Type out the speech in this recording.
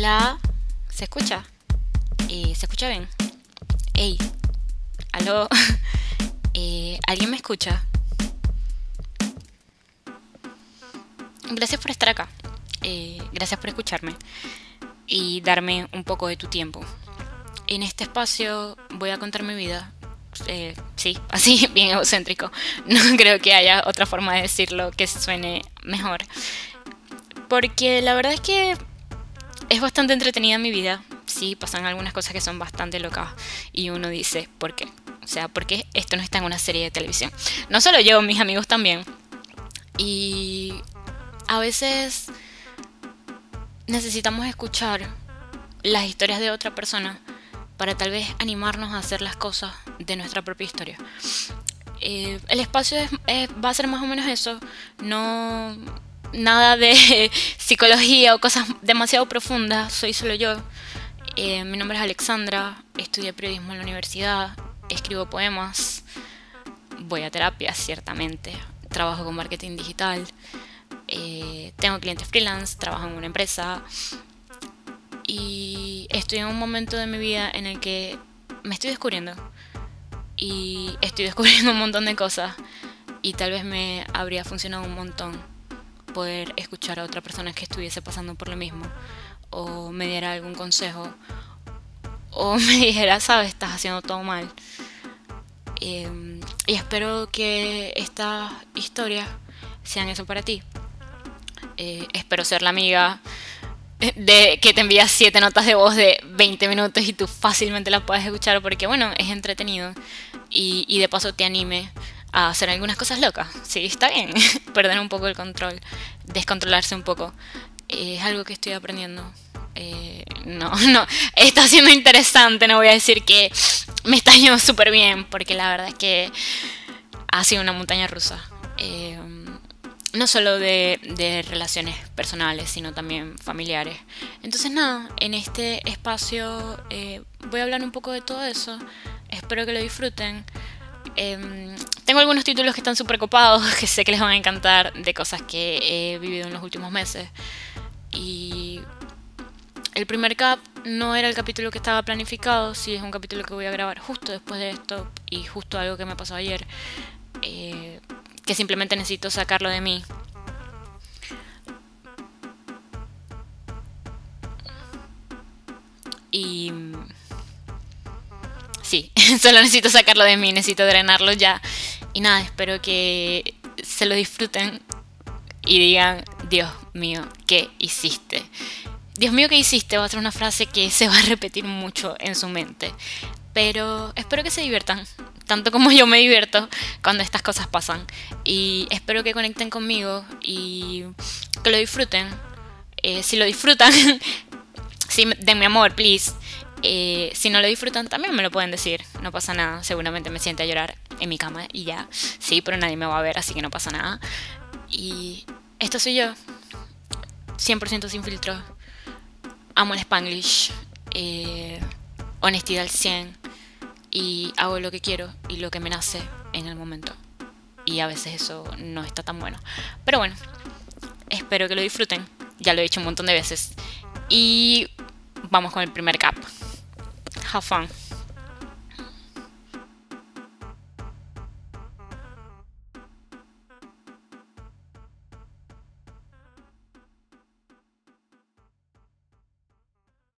Hola, ¿se escucha? Eh, ¿Se escucha bien? Ey, aló, eh, ¿alguien me escucha? Gracias por estar acá, eh, gracias por escucharme y darme un poco de tu tiempo. En este espacio voy a contar mi vida. Sí, así, bien egocéntrico. No creo que haya otra forma de decirlo que suene mejor. Porque la verdad es que es bastante entretenida mi vida. Sí, pasan algunas cosas que son bastante locas. Y uno dice, ¿por qué? O sea, ¿por qué esto no está en una serie de televisión? No solo yo, mis amigos también. Y a veces necesitamos escuchar las historias de otra persona para tal vez animarnos a hacer las cosas de nuestra propia historia. Eh, el espacio va a ser más o menos eso. No, nada de psicología o cosas demasiado profundas, soy solo yo. Eh, mi nombre es Alexandra, estudié periodismo en la universidad, escribo poemas, voy a terapia, ciertamente, trabajo con marketing digital, eh, tengo clientes freelance, trabajo en una empresa. Y estoy en un momento de mi vida en el que me estoy descubriendo. Y estoy descubriendo un montón de cosas. Y tal vez me habría funcionado un montón poder escuchar a otra persona que estuviese pasando por lo mismo o me diera algún consejo o me dijera, sabes, estás haciendo todo mal. Em, y espero que estas historias sean eso para ti. Eh, espero ser la amiga de que te envías siete notas de voz de 20 minutos y tú fácilmente las puedes escuchar porque bueno, es entretenido y, y de paso te anime a hacer algunas cosas locas. Sí, está bien. Perder un poco el control, descontrolarse un poco. es algo que estoy aprendiendo. Eh, no, no, está siendo interesante. No voy a decir que me está yendo súper bien, porque la verdad es que ha sido una montaña rusa. Eh, no solo de, de, relaciones personales, sino también familiares. Entonces nada, en este espacio eh, voy a hablar un poco de todo eso. Espero que lo disfruten. Tengo algunos títulos que están súper copados, que sé que les van a encantar, de cosas que he vivido en los últimos meses. Y el primer cap no era el capítulo que estaba planificado, sí es un capítulo que voy a grabar justo después de esto y justo algo que me pasó ayer, eh, que simplemente necesito sacarlo de mí. Y sí, solo necesito sacarlo de mí, necesito drenarlo ya. Y nada, espero que se lo disfruten y digan, Dios mío, ¿qué hiciste? Dios mío, ¿qué hiciste? Va a ser una frase que se va a repetir mucho en su mente. Pero espero que se diviertan, tanto como yo me divierto cuando estas cosas pasan. Y espero que conecten conmigo y que lo disfruten. Eh, si lo disfrutan, sí, denme amor, please. Eh, si no lo disfrutan, también me lo pueden decir. No pasa nada. Seguramente me siente a llorar en mi cama y ya. Sí, pero nadie me va a ver, así que no pasa nada. Y esto soy yo. 100% sin filtro. Amo el spanglish. Eh, honestidad al 100. Y hago lo que quiero y lo que me nace en el momento. Y a veces eso no está tan bueno. Pero bueno, espero que lo disfruten. Ya lo he dicho un montón de veces. Y vamos con el primer cap. Have fun.